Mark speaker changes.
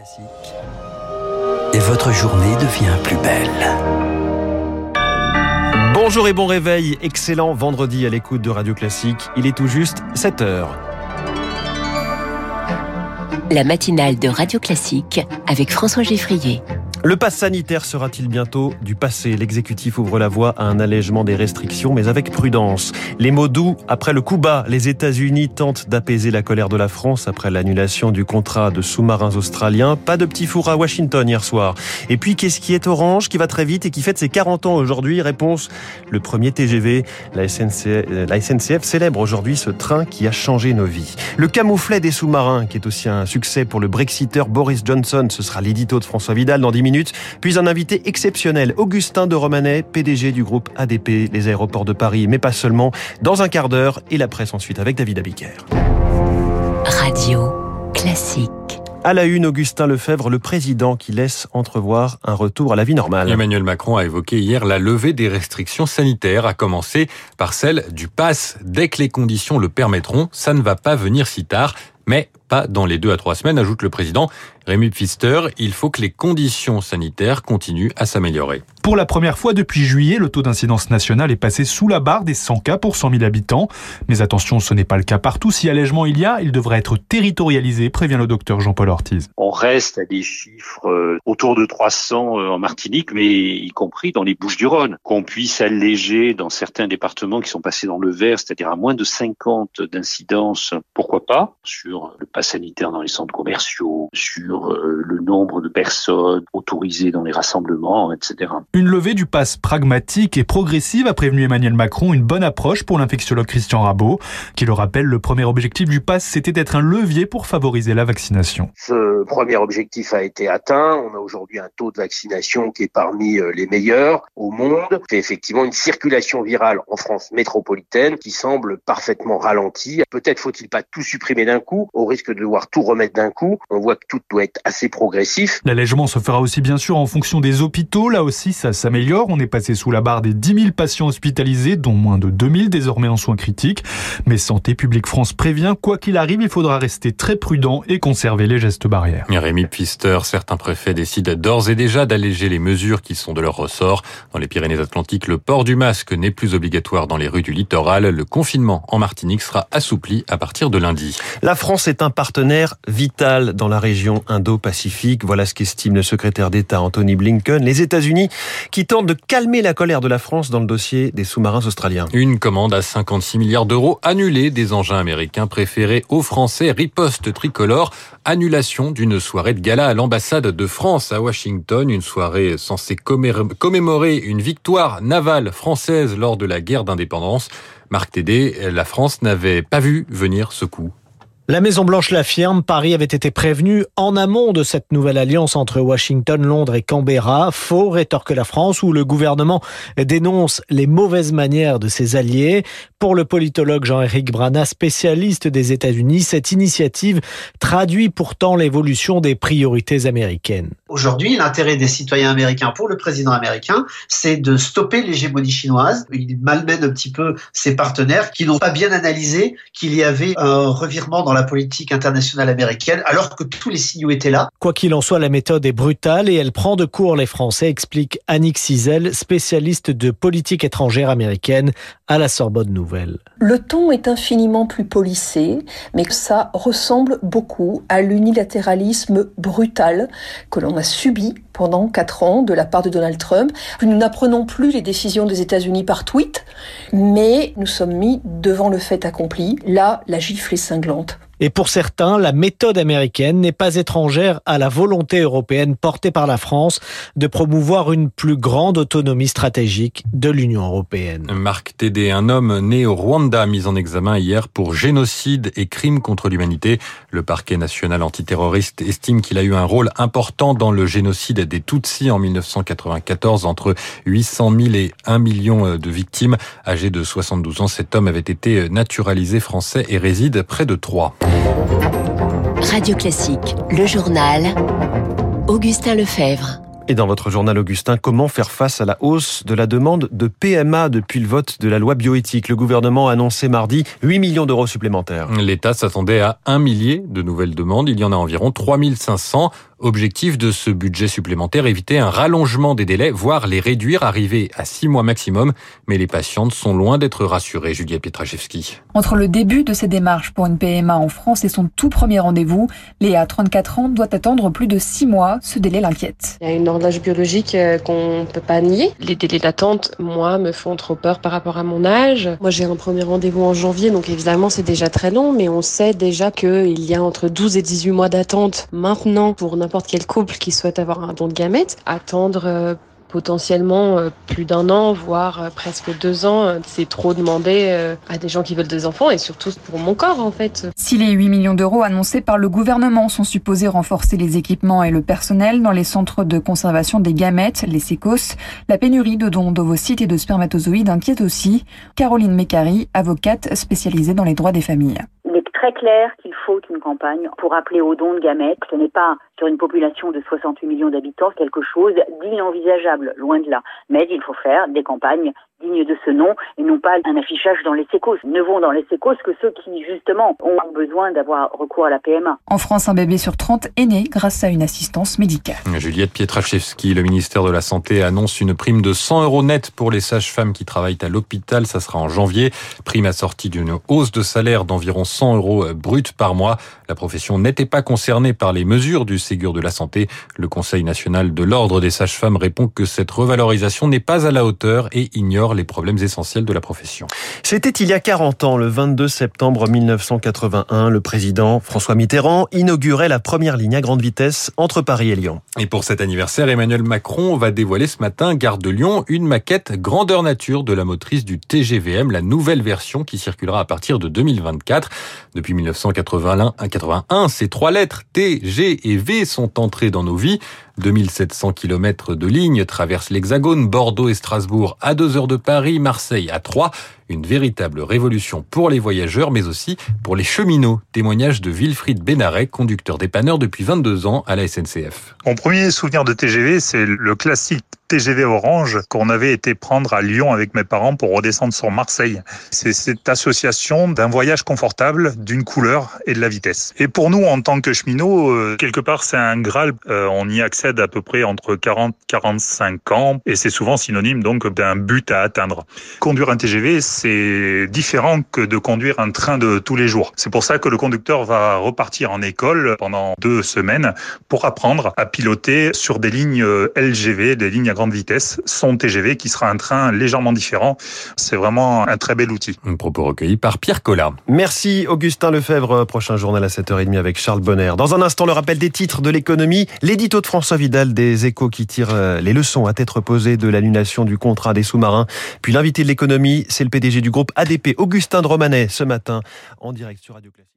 Speaker 1: Classique. Et votre journée devient plus belle.
Speaker 2: Bonjour et bon réveil, excellent vendredi à l'écoute de Radio Classique. Il est tout juste 7 heures.
Speaker 3: La matinale de Radio Classique avec François Geffrier.
Speaker 2: Le pass sanitaire sera-t-il bientôt du passé? L'exécutif ouvre la voie à un allègement des restrictions, mais avec prudence. Les mots doux après le coup bas. Les États-Unis tentent d'apaiser la colère de la France après l'annulation du contrat de sous-marins australiens. Pas de petit four à Washington hier soir. Et puis, qu'est-ce qui est orange, qui va très vite et qui fête ses 40 ans aujourd'hui? Réponse le premier TGV. La SNCF, SNCF célèbre aujourd'hui ce train qui a changé nos vies. Le camouflet des sous-marins, qui est aussi un succès pour le Brexiteur Boris Johnson. Ce sera l'édito de François Vidal dans 10 minutes puis un invité exceptionnel, Augustin de Romanet, PDG du groupe ADP, les aéroports de Paris, mais pas seulement, dans un quart d'heure, et la presse ensuite avec David Abiker.
Speaker 3: Radio classique.
Speaker 2: À la une, Augustin Lefebvre, le président qui laisse entrevoir un retour à la vie normale.
Speaker 4: Emmanuel Macron a évoqué hier la levée des restrictions sanitaires, à commencer par celle du pass. Dès que les conditions le permettront, ça ne va pas venir si tard, mais pas dans les deux à trois semaines, ajoute le président. Rémi Pfister, il faut que les conditions sanitaires continuent à s'améliorer.
Speaker 5: Pour la première fois depuis juillet, le taux d'incidence nationale est passé sous la barre des 100 cas pour 100 000 habitants. Mais attention, ce n'est pas le cas partout. Si allègement il y a, il devrait être territorialisé, prévient le docteur Jean-Paul Ortiz.
Speaker 6: On reste à des chiffres euh, autour de 300 euh, en Martinique, mais y compris dans les Bouches-du-Rhône. Qu'on puisse alléger dans certains départements qui sont passés dans le vert, c'est-à-dire à moins de 50 d'incidence, pourquoi pas, sur le pass sanitaire dans les centres commerciaux, sur euh, le nombre de personnes autorisées dans les rassemblements, etc.
Speaker 5: Une levée du pass pragmatique et progressive a prévenu Emmanuel Macron, une bonne approche pour l'infectiologue Christian Rabot, qui le rappelle, le premier objectif du pass, c'était d'être un levier pour favoriser la vaccination.
Speaker 7: Ce premier objectif a été atteint. On a aujourd'hui un taux de vaccination qui est parmi euh, les meilleurs au monde. C'est effectivement une circulation virale en France métropolitaine qui semble parfaitement ralentie. Peut-être faut-il pas tout supprimer d'un coup, au risque de devoir tout remettre d'un coup. On voit que tout doit être assez progressif.
Speaker 5: L'allègement se fera aussi bien sûr en fonction des hôpitaux. Là aussi, ça s'améliore. On est passé sous la barre des 10 000 patients hospitalisés, dont moins de 2 000 désormais en soins critiques. Mais Santé publique France prévient, quoi qu'il arrive, il faudra rester très prudent et conserver les gestes barrières.
Speaker 4: Rémi Pfister, certains préfets décident d'ores et déjà d'alléger les mesures qui sont de leur ressort. Dans les Pyrénées-Atlantiques, le port du masque n'est plus obligatoire dans les rues du littoral. Le confinement en Martinique sera assoupli à partir de lundi.
Speaker 2: La France est un partenaire vital dans la région Indo-Pacifique. Voilà ce qu'estime le secrétaire d'État Anthony Blinken. Les États-Unis qui tentent de calmer la colère de la France dans le dossier des sous-marins australiens.
Speaker 4: Une commande à 56 milliards d'euros annulée des engins américains préférés aux Français. Riposte tricolore. Annulation d'une soirée de gala à l'ambassade de France à Washington. Une soirée censée commémorer une victoire navale française lors de la guerre d'indépendance. Marc Tédé, la France n'avait pas vu venir ce coup.
Speaker 8: La Maison-Blanche l'affirme, Paris avait été prévenu en amont de cette nouvelle alliance entre Washington, Londres et Canberra. Faux, rétorque la France, où le gouvernement dénonce les mauvaises manières de ses alliés. Pour le politologue Jean-Éric Brana, spécialiste des États-Unis, cette initiative traduit pourtant l'évolution des priorités américaines.
Speaker 9: Aujourd'hui, l'intérêt des citoyens américains pour le président américain, c'est de stopper l'hégémonie chinoise. Il malmène un petit peu ses partenaires qui n'ont pas bien analysé qu'il y avait un revirement dans la politique internationale américaine, alors que tous les signaux étaient là.
Speaker 8: Quoi qu'il en soit, la méthode est brutale et elle prend de court les Français, explique Annick Cizel, spécialiste de politique étrangère américaine à la Sorbonne Nouvelle.
Speaker 10: Le ton est infiniment plus polissé, mais ça ressemble beaucoup à l'unilatéralisme brutal que l'on a subi pendant quatre ans de la part de Donald Trump. Nous n'apprenons plus les décisions des États-Unis par tweet, mais nous sommes mis devant le fait accompli. Là, la gifle est cinglante.
Speaker 8: Et pour certains, la méthode américaine n'est pas étrangère à la volonté européenne portée par la France de promouvoir une plus grande autonomie stratégique de l'Union européenne.
Speaker 4: Marc Tédé, un homme né au Rwanda, mis en examen hier pour génocide et crimes contre l'humanité. Le parquet national antiterroriste estime qu'il a eu un rôle important dans le génocide des Tutsis en 1994, entre 800 000 et 1 million de victimes. Âgé de 72 ans, cet homme avait été naturalisé français et réside près de Troyes.
Speaker 3: Radio Classique, le journal. Augustin Lefebvre.
Speaker 2: Et dans votre journal Augustin, comment faire face à la hausse de la demande de PMA depuis le vote de la loi bioéthique? Le gouvernement a annoncé mardi 8 millions d'euros supplémentaires.
Speaker 4: L'État s'attendait à un millier de nouvelles demandes. Il y en a environ 3500 Objectif de ce budget supplémentaire, éviter un rallongement des délais, voire les réduire, arriver à six mois maximum. Mais les patientes sont loin d'être rassurées, Juliette Pietraszewski.
Speaker 11: Entre le début de ces démarches pour une PMA en France et son tout premier rendez-vous, Léa, 34 ans, doit attendre plus de six mois. Ce délai l'inquiète.
Speaker 12: Il y a une horloge biologique euh, qu'on ne peut pas nier. Les délais d'attente, moi, me font trop peur par rapport à mon âge. Moi, j'ai un premier rendez-vous en janvier, donc évidemment, c'est déjà très long, mais on sait déjà qu'il y a entre 12 et 18 mois d'attente maintenant pour n'importe quel couple qui souhaite avoir un don de gamètes. Attendre euh, potentiellement euh, plus d'un an, voire euh, presque deux ans. Euh, c'est trop demandé à des gens qui veulent des enfants et surtout pour mon corps en fait.
Speaker 11: Si les 8 millions d'euros annoncés par le gouvernement sont supposés renforcer les équipements et le personnel dans les centres de conservation des gamètes, les sécos, la pénurie de dons d'ovocytes et de spermatozoïdes inquiète aussi. Caroline Mécari, avocate spécialisée dans les droits des familles
Speaker 13: très clair qu'il faut une campagne pour appeler au don de gamètes. Ce n'est pas sur une population de 68 millions d'habitants quelque chose d'inenvisageable, loin de là. Mais il faut faire des campagnes dignes de ce nom et non pas un affichage dans les sécos. Ne vont dans les sécos que ceux qui, justement, ont besoin d'avoir recours à la PMA.
Speaker 11: En France, un bébé sur 30 est né grâce à une assistance médicale.
Speaker 4: Juliette Pietraszewski, le ministère de la Santé annonce une prime de 100 euros net pour les sages-femmes qui travaillent à l'hôpital. Ça sera en janvier. Prime assortie d'une hausse de salaire d'environ 100 euros brut par mois. La profession n'était pas concernée par les mesures du Ségur de la Santé. Le Conseil national de l'ordre des sages-femmes répond que cette revalorisation n'est pas à la hauteur et ignore les problèmes essentiels de la profession.
Speaker 2: C'était il y a 40 ans, le 22 septembre 1981, le président François Mitterrand inaugurait la première ligne à grande vitesse entre Paris et Lyon.
Speaker 4: Et pour cet anniversaire, Emmanuel Macron va dévoiler ce matin, gare de Lyon, une maquette grandeur nature de la motrice du TGVM, la nouvelle version qui circulera à partir de 2024. Depuis 1981, ces trois lettres T, G et V sont entrées dans nos vies. 2700 km de lignes traversent l'Hexagone, Bordeaux et Strasbourg à 2 heures de Paris, Marseille à 3. Une véritable révolution pour les voyageurs, mais aussi pour les cheminots. Témoignage de Wilfried Benaret, conducteur dépanneur depuis 22 ans à la SNCF.
Speaker 14: Mon premier souvenir de TGV, c'est le classique TGV Orange qu'on avait été prendre à Lyon avec mes parents pour redescendre sur Marseille. C'est cette association d'un voyage confortable, d'une couleur et de la vitesse. Et pour nous, en tant que cheminots, euh, quelque part, c'est un Graal. Euh, on y accède à peu près entre 40 45 ans et c'est souvent synonyme donc d'un but à atteindre. Conduire un TGV, c'est différent que de conduire un train de tous les jours. C'est pour ça que le conducteur va repartir en école pendant deux semaines pour apprendre à piloter sur des lignes euh, LGV, des lignes à grande vitesse, son TGV qui sera un train légèrement différent. C'est vraiment un très bel outil.
Speaker 4: Un propos recueilli par Pierre Collat.
Speaker 2: Merci Augustin Lefebvre. Prochain journal à 7h30 avec Charles Bonner. Dans un instant, le rappel des titres de l'économie, l'édito de François Vidal des échos qui tire euh, les leçons à tête reposée de l'annulation du contrat des sous-marins. Puis l'invité de l'économie, c'est le PDG du groupe ADP, Augustin de Romanet, ce matin, en direct sur Radio Classique.